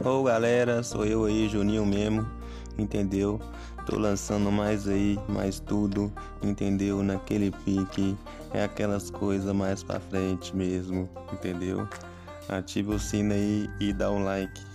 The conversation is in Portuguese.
Ô galera, sou eu aí, Juninho mesmo, entendeu? Tô lançando mais aí, mais tudo, entendeu? Naquele pique, é aquelas coisas mais pra frente mesmo, entendeu? Ative o sino aí e dá um like.